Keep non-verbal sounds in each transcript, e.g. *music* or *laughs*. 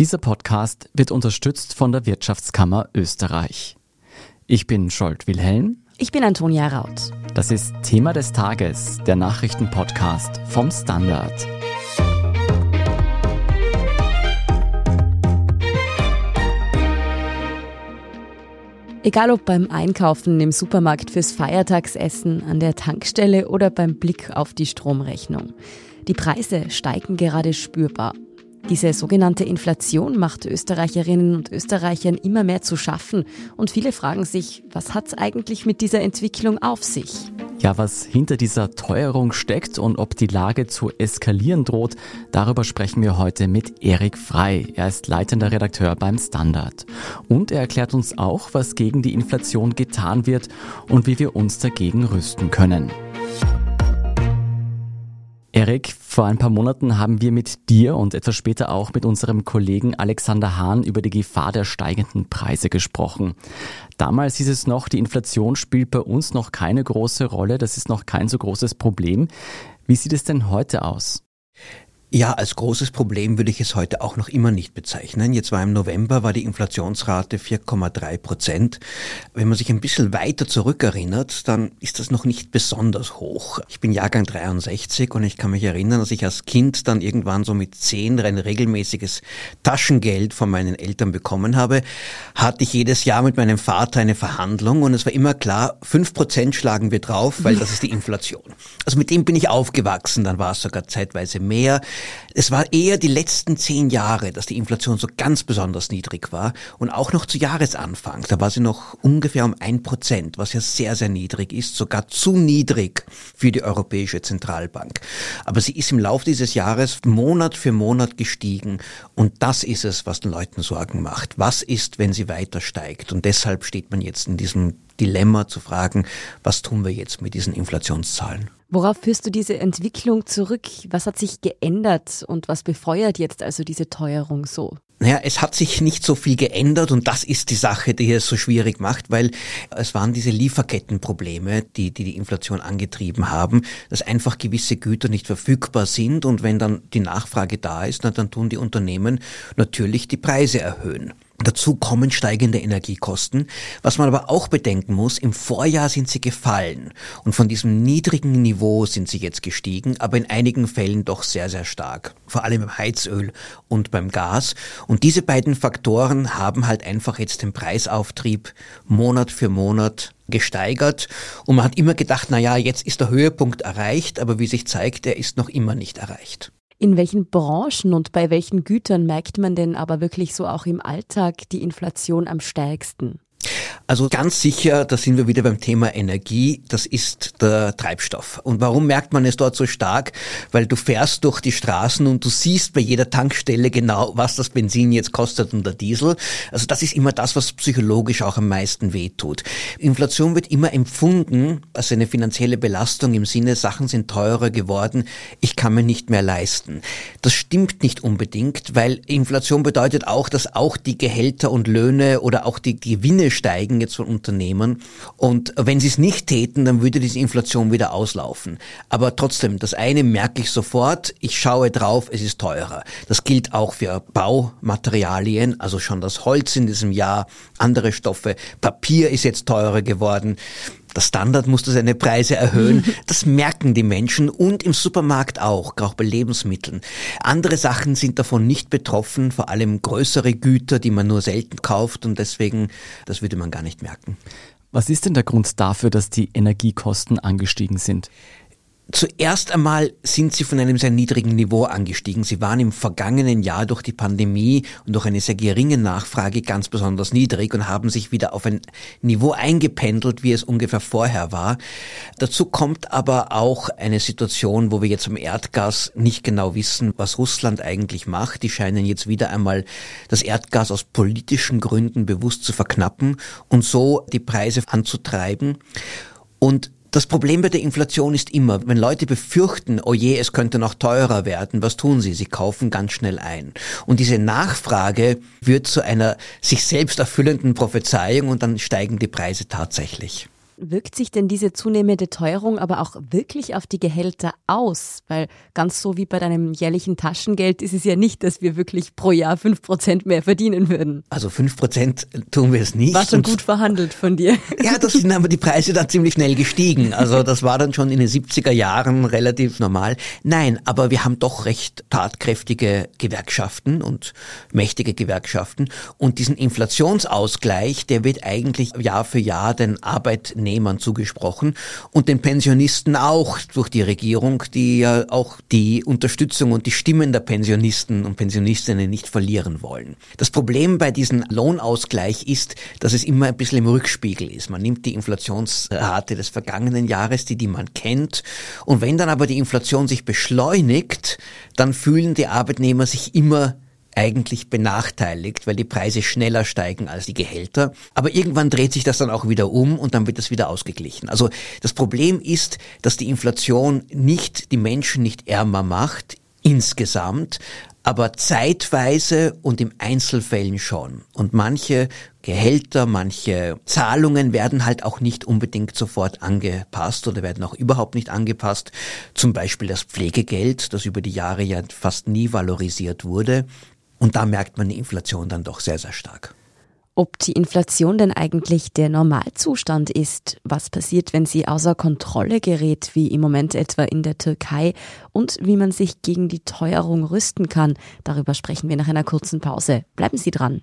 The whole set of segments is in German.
Dieser Podcast wird unterstützt von der Wirtschaftskammer Österreich. Ich bin Scholt Wilhelm. Ich bin Antonia Raut. Das ist Thema des Tages, der Nachrichtenpodcast vom Standard. Egal ob beim Einkaufen im Supermarkt fürs Feiertagsessen, an der Tankstelle oder beim Blick auf die Stromrechnung. Die Preise steigen gerade spürbar. Diese sogenannte Inflation macht Österreicherinnen und Österreichern immer mehr zu schaffen und viele fragen sich, was hat es eigentlich mit dieser Entwicklung auf sich? Ja, was hinter dieser Teuerung steckt und ob die Lage zu eskalieren droht, darüber sprechen wir heute mit Erik Frei. Er ist leitender Redakteur beim Standard. Und er erklärt uns auch, was gegen die Inflation getan wird und wie wir uns dagegen rüsten können. Erik, vor ein paar Monaten haben wir mit dir und etwas später auch mit unserem Kollegen Alexander Hahn über die Gefahr der steigenden Preise gesprochen. Damals hieß es noch, die Inflation spielt bei uns noch keine große Rolle, das ist noch kein so großes Problem. Wie sieht es denn heute aus? Ja, als großes Problem würde ich es heute auch noch immer nicht bezeichnen. Jetzt war im November war die Inflationsrate 4,3 Prozent. Wenn man sich ein bisschen weiter zurückerinnert, dann ist das noch nicht besonders hoch. Ich bin Jahrgang 63 und ich kann mich erinnern, dass ich als Kind dann irgendwann so mit 10 ein regelmäßiges Taschengeld von meinen Eltern bekommen habe, hatte ich jedes Jahr mit meinem Vater eine Verhandlung und es war immer klar, 5 Prozent schlagen wir drauf, weil das ist die Inflation. Also mit dem bin ich aufgewachsen, dann war es sogar zeitweise mehr. Es war eher die letzten zehn Jahre, dass die Inflation so ganz besonders niedrig war und auch noch zu Jahresanfang. Da war sie noch ungefähr um ein Prozent, was ja sehr, sehr niedrig ist, sogar zu niedrig für die Europäische Zentralbank. Aber sie ist im Laufe dieses Jahres Monat für Monat gestiegen und das ist es, was den Leuten Sorgen macht. Was ist, wenn sie weiter steigt? Und deshalb steht man jetzt in diesem Dilemma zu fragen, was tun wir jetzt mit diesen Inflationszahlen? Worauf führst du diese Entwicklung zurück? Was hat sich geändert und was befeuert jetzt also diese Teuerung so? Naja, es hat sich nicht so viel geändert und das ist die Sache, die es so schwierig macht, weil es waren diese Lieferkettenprobleme, die, die die Inflation angetrieben haben, dass einfach gewisse Güter nicht verfügbar sind und wenn dann die Nachfrage da ist, dann tun die Unternehmen natürlich die Preise erhöhen. Dazu kommen steigende Energiekosten. Was man aber auch bedenken muss, im Vorjahr sind sie gefallen und von diesem niedrigen Niveau sind sie jetzt gestiegen, aber in einigen Fällen doch sehr, sehr stark. Vor allem beim Heizöl und beim Gas. Und diese beiden Faktoren haben halt einfach jetzt den Preisauftrieb Monat für Monat gesteigert und man hat immer gedacht, na ja, jetzt ist der Höhepunkt erreicht, aber wie sich zeigt, er ist noch immer nicht erreicht. In welchen Branchen und bei welchen Gütern merkt man denn aber wirklich so auch im Alltag die Inflation am stärksten? Also ganz sicher, da sind wir wieder beim Thema Energie, das ist der Treibstoff. Und warum merkt man es dort so stark? Weil du fährst durch die Straßen und du siehst bei jeder Tankstelle genau, was das Benzin jetzt kostet und der Diesel. Also das ist immer das, was psychologisch auch am meisten wehtut. Inflation wird immer empfunden als eine finanzielle Belastung im Sinne, Sachen sind teurer geworden, ich kann mir nicht mehr leisten. Das stimmt nicht unbedingt, weil Inflation bedeutet auch, dass auch die Gehälter und Löhne oder auch die Gewinne steigen jetzt von Unternehmen. Und wenn sie es nicht täten, dann würde diese Inflation wieder auslaufen. Aber trotzdem, das eine merke ich sofort, ich schaue drauf, es ist teurer. Das gilt auch für Baumaterialien, also schon das Holz in diesem Jahr, andere Stoffe. Papier ist jetzt teurer geworden. Der Standard musste seine Preise erhöhen. *laughs* Das merken die Menschen und im Supermarkt auch, auch bei Lebensmitteln. Andere Sachen sind davon nicht betroffen, vor allem größere Güter, die man nur selten kauft und deswegen, das würde man gar nicht merken. Was ist denn der Grund dafür, dass die Energiekosten angestiegen sind? Zuerst einmal sind sie von einem sehr niedrigen Niveau angestiegen. Sie waren im vergangenen Jahr durch die Pandemie und durch eine sehr geringe Nachfrage ganz besonders niedrig und haben sich wieder auf ein Niveau eingependelt, wie es ungefähr vorher war. Dazu kommt aber auch eine Situation, wo wir jetzt am Erdgas nicht genau wissen, was Russland eigentlich macht. Die scheinen jetzt wieder einmal das Erdgas aus politischen Gründen bewusst zu verknappen und so die Preise anzutreiben. Und das Problem bei der Inflation ist immer, wenn Leute befürchten, oh je, es könnte noch teurer werden, was tun sie? Sie kaufen ganz schnell ein. Und diese Nachfrage wird zu einer sich selbst erfüllenden Prophezeiung und dann steigen die Preise tatsächlich. Wirkt sich denn diese zunehmende Teuerung aber auch wirklich auf die Gehälter aus? Weil ganz so wie bei deinem jährlichen Taschengeld ist es ja nicht, dass wir wirklich pro Jahr fünf Prozent mehr verdienen würden. Also fünf Prozent tun wir es nicht. War schon gut verhandelt von dir. *laughs* Ja, das sind aber die Preise dann ziemlich schnell gestiegen. Also das war dann schon in den 70er Jahren relativ normal. Nein, aber wir haben doch recht tatkräftige Gewerkschaften und mächtige Gewerkschaften. Und diesen Inflationsausgleich, der wird eigentlich Jahr für Jahr den Arbeitnehmern zugesprochen und den Pensionisten auch durch die Regierung, die ja auch die Unterstützung und die Stimmen der Pensionisten und Pensionistinnen nicht verlieren wollen. Das Problem bei diesem Lohnausgleich ist, dass es immer ein bisschen im Rückspiegel ist. Man nimmt die Inflationsrate des vergangenen Jahres, die, die man kennt, und wenn dann aber die Inflation sich beschleunigt, dann fühlen die Arbeitnehmer sich immer eigentlich benachteiligt, weil die Preise schneller steigen als die Gehälter. Aber irgendwann dreht sich das dann auch wieder um und dann wird das wieder ausgeglichen. Also das Problem ist, dass die Inflation nicht die Menschen nicht ärmer macht insgesamt, aber zeitweise und im Einzelfällen schon. Und manche Gehälter, manche Zahlungen werden halt auch nicht unbedingt sofort angepasst oder werden auch überhaupt nicht angepasst. Zum Beispiel das Pflegegeld, das über die Jahre ja fast nie valorisiert wurde. Und da merkt man die Inflation dann doch sehr, sehr stark. Ob die Inflation denn eigentlich der Normalzustand ist, was passiert, wenn sie außer Kontrolle gerät, wie im Moment etwa in der Türkei, und wie man sich gegen die Teuerung rüsten kann, darüber sprechen wir nach einer kurzen Pause. Bleiben Sie dran.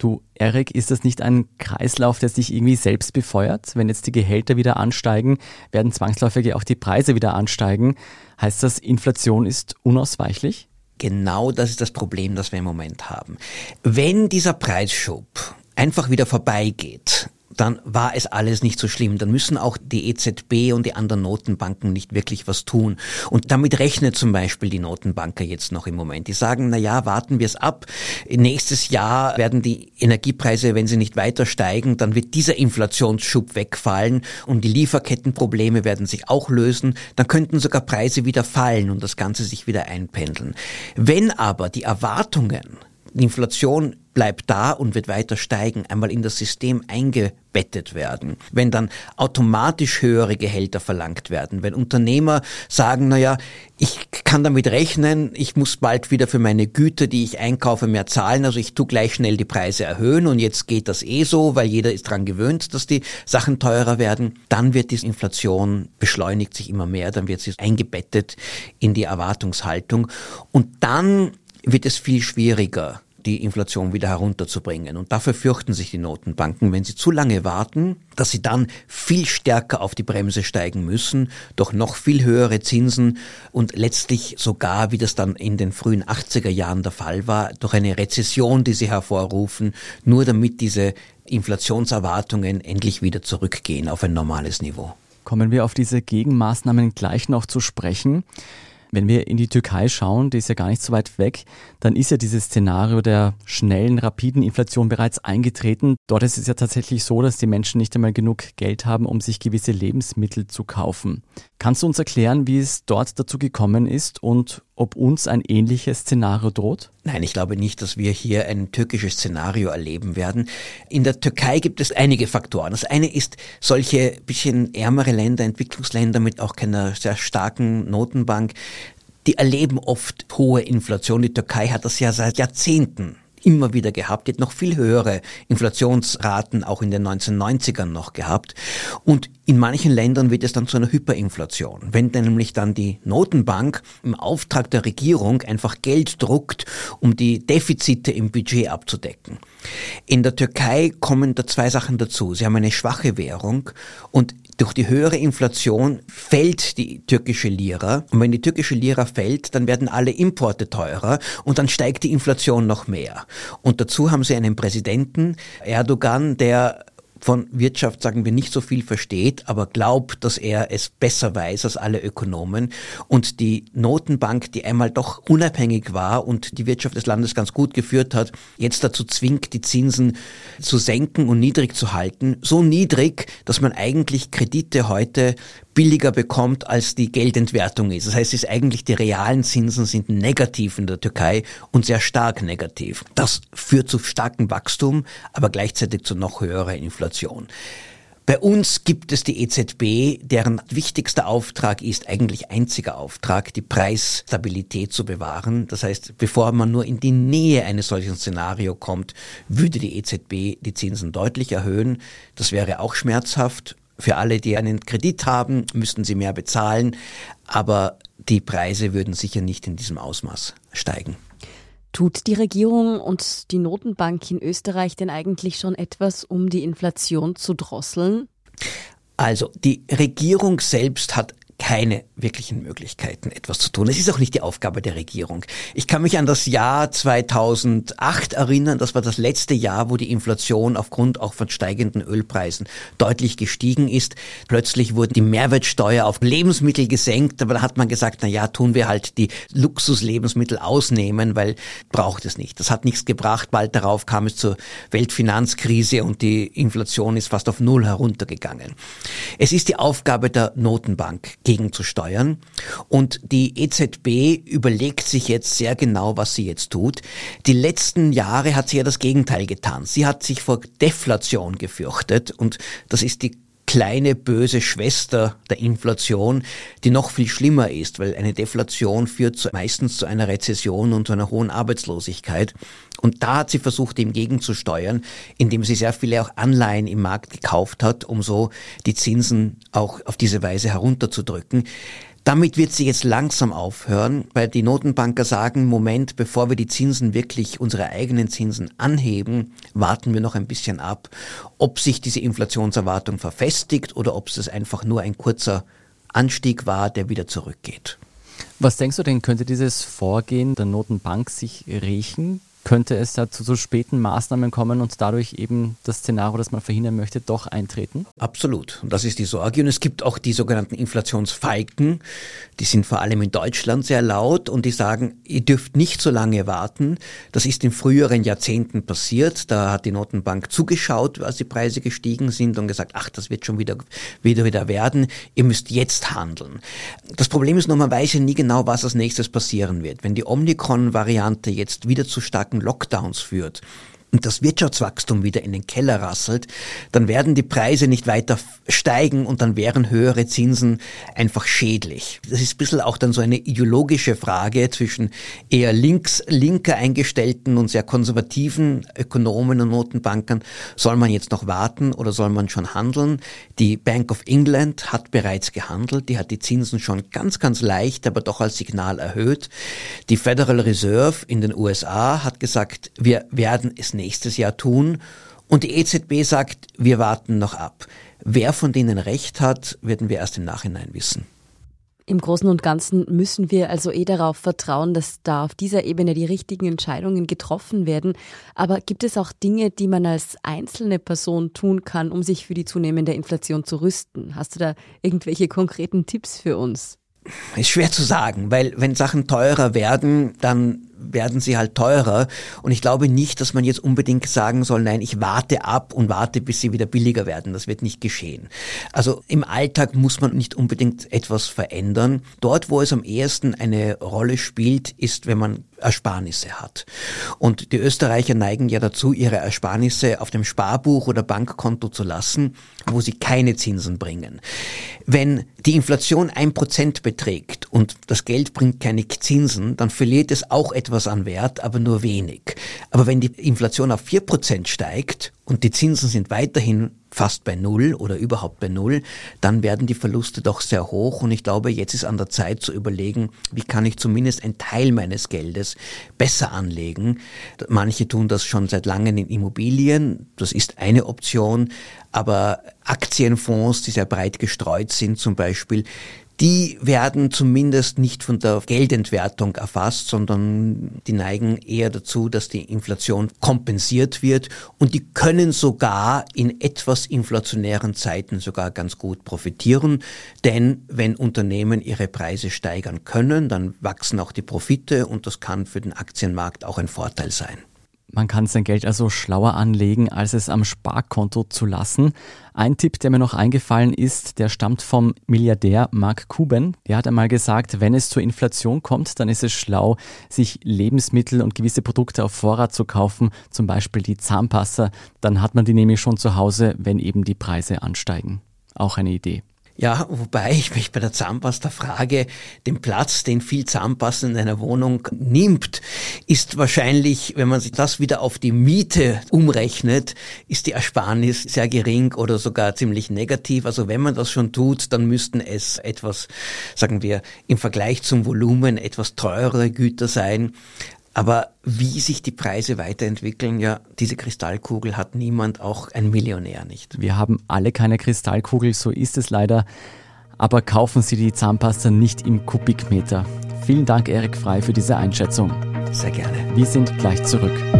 Du, Erik, ist das nicht ein Kreislauf, der sich irgendwie selbst befeuert? Wenn jetzt die Gehälter wieder ansteigen, werden zwangsläufig auch die Preise wieder ansteigen. Heißt das, Inflation ist unausweichlich? Genau das ist das Problem, das wir im Moment haben. Wenn dieser Preisschub einfach wieder vorbeigeht, dann war es alles nicht so schlimm. Dann müssen auch die EZB und die anderen Notenbanken nicht wirklich was tun. Und damit rechnet zum Beispiel die Notenbanker jetzt noch im Moment. Die sagen, na ja, warten wir es ab. Nächstes Jahr werden die Energiepreise, wenn sie nicht weiter steigen, dann wird dieser Inflationsschub wegfallen und die Lieferkettenprobleme werden sich auch lösen. Dann könnten sogar Preise wieder fallen und das Ganze sich wieder einpendeln. Wenn aber die Erwartungen die Inflation bleibt da und wird weiter steigen, einmal in das System eingebettet werden. Wenn dann automatisch höhere Gehälter verlangt werden, wenn Unternehmer sagen, na ja, ich kann damit rechnen, ich muss bald wieder für meine Güter, die ich einkaufe, mehr zahlen, also ich tu gleich schnell die Preise erhöhen und jetzt geht das eh so, weil jeder ist dran gewöhnt, dass die Sachen teurer werden, dann wird diese Inflation beschleunigt sich immer mehr, dann wird sie eingebettet in die Erwartungshaltung. Und dann wird es viel schwieriger, die Inflation wieder herunterzubringen. Und dafür fürchten sich die Notenbanken, wenn sie zu lange warten, dass sie dann viel stärker auf die Bremse steigen müssen, durch noch viel höhere Zinsen und letztlich sogar, wie das dann in den frühen 80er Jahren der Fall war, durch eine Rezession, die sie hervorrufen, nur damit diese Inflationserwartungen endlich wieder zurückgehen auf ein normales Niveau. Kommen wir auf diese Gegenmaßnahmen gleich noch zu sprechen. Wenn wir in die Türkei schauen, die ist ja gar nicht so weit weg, dann ist ja dieses Szenario der schnellen, rapiden Inflation bereits eingetreten. Dort ist es ja tatsächlich so, dass die Menschen nicht einmal genug Geld haben, um sich gewisse Lebensmittel zu kaufen. Kannst du uns erklären, wie es dort dazu gekommen ist und ob uns ein ähnliches Szenario droht? Nein, ich glaube nicht, dass wir hier ein türkisches Szenario erleben werden. In der Türkei gibt es einige Faktoren. Das eine ist solche bisschen ärmere Länder, Entwicklungsländer mit auch keiner sehr starken Notenbank, die erleben oft hohe Inflation. Die Türkei hat das ja seit Jahrzehnten immer wieder gehabt. Die hat noch viel höhere Inflationsraten auch in den 1990ern noch gehabt. Und in manchen Ländern wird es dann zu einer Hyperinflation. Wenn nämlich dann die Notenbank im Auftrag der Regierung einfach Geld druckt, um die Defizite im Budget abzudecken. In der Türkei kommen da zwei Sachen dazu. Sie haben eine schwache Währung und durch die höhere Inflation fällt die türkische Lira. Und wenn die türkische Lira fällt, dann werden alle Importe teurer und dann steigt die Inflation noch mehr. Und dazu haben sie einen Präsidenten, Erdogan, der von Wirtschaft, sagen wir, nicht so viel versteht, aber glaubt, dass er es besser weiß als alle Ökonomen und die Notenbank, die einmal doch unabhängig war und die Wirtschaft des Landes ganz gut geführt hat, jetzt dazu zwingt, die Zinsen zu senken und niedrig zu halten. So niedrig, dass man eigentlich Kredite heute billiger bekommt, als die Geldentwertung ist. Das heißt, es ist eigentlich die realen Zinsen sind negativ in der Türkei und sehr stark negativ. Das führt zu starkem Wachstum, aber gleichzeitig zu noch höherer Inflation. Bei uns gibt es die EZB, deren wichtigster Auftrag ist, eigentlich einziger Auftrag, die Preisstabilität zu bewahren. Das heißt, bevor man nur in die Nähe eines solchen Szenario kommt, würde die EZB die Zinsen deutlich erhöhen. Das wäre auch schmerzhaft. Für alle, die einen Kredit haben, müssten sie mehr bezahlen, aber die Preise würden sicher nicht in diesem Ausmaß steigen. Tut die Regierung und die Notenbank in Österreich denn eigentlich schon etwas, um die Inflation zu drosseln? Also die Regierung selbst hat keine wirklichen Möglichkeiten, etwas zu tun. Es ist auch nicht die Aufgabe der Regierung. Ich kann mich an das Jahr 2008 erinnern. Das war das letzte Jahr, wo die Inflation aufgrund auch von steigenden Ölpreisen deutlich gestiegen ist. Plötzlich wurde die Mehrwertsteuer auf Lebensmittel gesenkt, aber da hat man gesagt, na ja, tun wir halt die Luxuslebensmittel ausnehmen, weil braucht es nicht. Das hat nichts gebracht. Bald darauf kam es zur Weltfinanzkrise und die Inflation ist fast auf Null heruntergegangen. Es ist die Aufgabe der Notenbank, gegenzusteuern. Und die EZB überlegt sich jetzt sehr genau, was sie jetzt tut. Die letzten Jahre hat sie ja das Gegenteil getan. Sie hat sich vor Deflation gefürchtet und das ist die kleine böse Schwester der Inflation, die noch viel schlimmer ist, weil eine Deflation führt zu, meistens zu einer Rezession und zu einer hohen Arbeitslosigkeit. Und da hat sie versucht, dem gegenzusteuern, indem sie sehr viele auch Anleihen im Markt gekauft hat, um so die Zinsen auch auf diese Weise herunterzudrücken. Damit wird sie jetzt langsam aufhören, weil die Notenbanker sagen, Moment, bevor wir die Zinsen wirklich, unsere eigenen Zinsen anheben, warten wir noch ein bisschen ab, ob sich diese Inflationserwartung verfestigt oder ob es einfach nur ein kurzer Anstieg war, der wieder zurückgeht. Was denkst du denn, könnte dieses Vorgehen der Notenbank sich rächen? Könnte es da zu so späten Maßnahmen kommen und dadurch eben das Szenario, das man verhindern möchte, doch eintreten? Absolut. Und das ist die Sorge. Und es gibt auch die sogenannten Inflationsfalken. Die sind vor allem in Deutschland sehr laut und die sagen, ihr dürft nicht so lange warten. Das ist in früheren Jahrzehnten passiert. Da hat die Notenbank zugeschaut, als die Preise gestiegen sind und gesagt, ach, das wird schon wieder, wieder, wieder werden. Ihr müsst jetzt handeln. Das Problem ist nur, man weiß ja nie genau, was als nächstes passieren wird. Wenn die Omikron-Variante jetzt wieder zu stark starken Lockdowns führt und das Wirtschaftswachstum wieder in den Keller rasselt, dann werden die Preise nicht weiter steigen und dann wären höhere Zinsen einfach schädlich. Das ist ein bisschen auch dann so eine ideologische Frage zwischen eher links, linker eingestellten und sehr konservativen Ökonomen und Notenbankern. Soll man jetzt noch warten oder soll man schon handeln? Die Bank of England hat bereits gehandelt. Die hat die Zinsen schon ganz, ganz leicht, aber doch als Signal erhöht. Die Federal Reserve in den USA hat gesagt, wir werden es nächstes Jahr tun. Und die EZB sagt, wir warten noch ab. Wer von denen recht hat, werden wir erst im Nachhinein wissen. Im Großen und Ganzen müssen wir also eh darauf vertrauen, dass da auf dieser Ebene die richtigen Entscheidungen getroffen werden. Aber gibt es auch Dinge, die man als einzelne Person tun kann, um sich für die zunehmende Inflation zu rüsten? Hast du da irgendwelche konkreten Tipps für uns? Ist schwer zu sagen, weil wenn Sachen teurer werden, dann werden sie halt teurer. Und ich glaube nicht, dass man jetzt unbedingt sagen soll, nein, ich warte ab und warte, bis sie wieder billiger werden. Das wird nicht geschehen. Also im Alltag muss man nicht unbedingt etwas verändern. Dort, wo es am ehesten eine Rolle spielt, ist, wenn man Ersparnisse hat. Und die Österreicher neigen ja dazu, ihre Ersparnisse auf dem Sparbuch oder Bankkonto zu lassen, wo sie keine Zinsen bringen. Wenn die Inflation ein Prozent beträgt und das Geld bringt keine Zinsen, dann verliert es auch etwas an Wert, aber nur wenig. Aber wenn die Inflation auf vier Prozent steigt und die Zinsen sind weiterhin fast bei Null oder überhaupt bei Null, dann werden die Verluste doch sehr hoch. Und ich glaube, jetzt ist an der Zeit zu überlegen, wie kann ich zumindest einen Teil meines Geldes besser anlegen. Manche tun das schon seit langem in Immobilien. Das ist eine Option. Aber Aktienfonds, die sehr breit gestreut sind zum Beispiel, die werden zumindest nicht von der Geldentwertung erfasst, sondern die neigen eher dazu, dass die Inflation kompensiert wird und die können sogar in etwas inflationären Zeiten sogar ganz gut profitieren, denn wenn Unternehmen ihre Preise steigern können, dann wachsen auch die Profite und das kann für den Aktienmarkt auch ein Vorteil sein. Man kann sein Geld also schlauer anlegen, als es am Sparkonto zu lassen. Ein Tipp, der mir noch eingefallen ist, der stammt vom Milliardär Mark Cuban. Der hat einmal gesagt, wenn es zur Inflation kommt, dann ist es schlau, sich Lebensmittel und gewisse Produkte auf Vorrat zu kaufen, zum Beispiel die Zahnpasta. Dann hat man die nämlich schon zu Hause, wenn eben die Preise ansteigen. Auch eine Idee. Ja, wobei ich mich bei der Zahnpasta frage, den Platz, den viel Zahnpasta in einer Wohnung nimmt, ist wahrscheinlich, wenn man sich das wieder auf die Miete umrechnet, ist die Ersparnis sehr gering oder sogar ziemlich negativ. Also wenn man das schon tut, dann müssten es etwas, sagen wir, im Vergleich zum Volumen etwas teurere Güter sein. Aber wie sich die Preise weiterentwickeln, ja, diese Kristallkugel hat niemand, auch ein Millionär nicht. Wir haben alle keine Kristallkugel, so ist es leider. Aber kaufen Sie die Zahnpasta nicht im Kubikmeter. Vielen Dank, Erik Frei, für diese Einschätzung. Sehr gerne. Wir sind gleich zurück.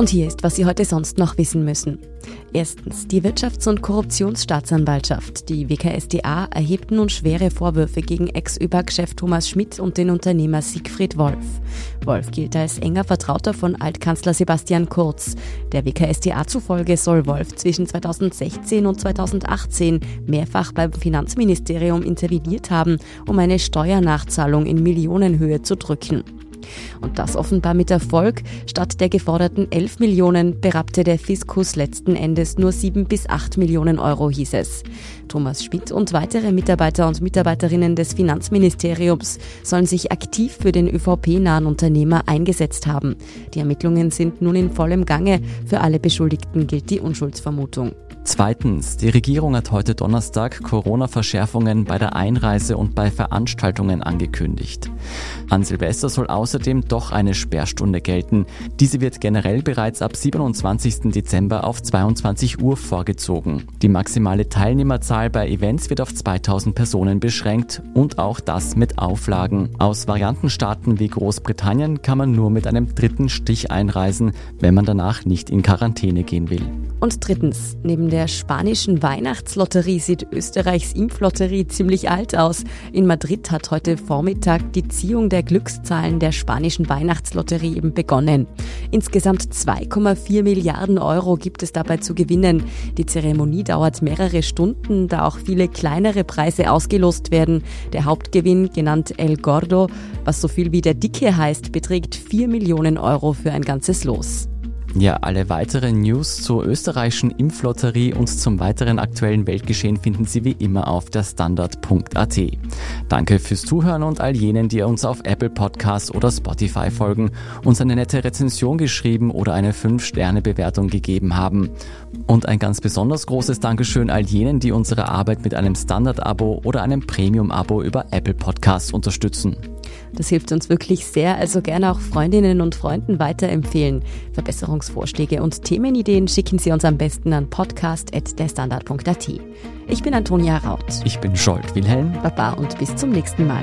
Und hier ist, was Sie heute sonst noch wissen müssen. Erstens, die Wirtschafts- und Korruptionsstaatsanwaltschaft, die WKSDA, erhebt nun schwere Vorwürfe gegen Ex-ÖBAG-Chef Thomas Schmidt und den Unternehmer Siegfried Wolf. Wolf gilt als enger Vertrauter von Altkanzler Sebastian Kurz. Der WKSDA zufolge soll Wolf zwischen 2016 und 2018 mehrfach beim Finanzministerium interveniert haben, um eine Steuernachzahlung in Millionenhöhe zu drücken. Und das offenbar mit Erfolg. Statt der geforderten 11 Millionen berappte der Fiskus letzten Endes nur 7 bis 8 Millionen Euro, hieß es. Thomas Schmidt und weitere Mitarbeiter und Mitarbeiterinnen des Finanzministeriums sollen sich aktiv für den ÖVP-nahen Unternehmer eingesetzt haben. Die Ermittlungen sind nun in vollem Gange. Für alle Beschuldigten gilt die Unschuldsvermutung. Zweitens, die Regierung hat heute Donnerstag Corona-Verschärfungen bei der Einreise und bei Veranstaltungen angekündigt. An Silvester soll außerdem doch eine Sperrstunde gelten. Diese wird generell bereits ab 27. Dezember auf 22 Uhr vorgezogen. Die maximale Teilnehmerzahl bei Events wird auf 2000 Personen beschränkt und auch das mit Auflagen. Aus Variantenstaaten wie Großbritannien kann man nur mit einem dritten Stich einreisen, wenn man danach nicht in Quarantäne gehen will. Und drittens, neben der spanischen Weihnachtslotterie sieht Österreichs Impflotterie ziemlich alt aus. In Madrid hat heute Vormittag die Ziehung der Glückszahlen der spanischen Weihnachtslotterie eben begonnen. Insgesamt 2,4 Milliarden Euro gibt es dabei zu gewinnen. Die Zeremonie dauert mehrere Stunden, da auch viele kleinere Preise ausgelost werden. Der Hauptgewinn, genannt El Gordo, was so viel wie der Dicke heißt, beträgt 4 Millionen Euro für ein ganzes Los. Ja, alle weiteren News zur österreichischen Impflotterie und zum weiteren aktuellen Weltgeschehen finden Sie wie immer auf der Standard.at. Danke fürs Zuhören und all jenen, die uns auf Apple Podcasts oder Spotify folgen, uns eine nette Rezension geschrieben oder eine 5-Sterne-Bewertung gegeben haben. Und ein ganz besonders großes Dankeschön all jenen, die unsere Arbeit mit einem Standard-Abo oder einem Premium-Abo über Apple Podcasts unterstützen. Das hilft uns wirklich sehr, also gerne auch Freundinnen und Freunden weiterempfehlen. Verbesserungsvorschläge und Themenideen schicken Sie uns am besten an podcast.derstandard.at. Ich bin Antonia Raut. Ich bin Scholt Wilhelm. Baba und bis zum nächsten Mal.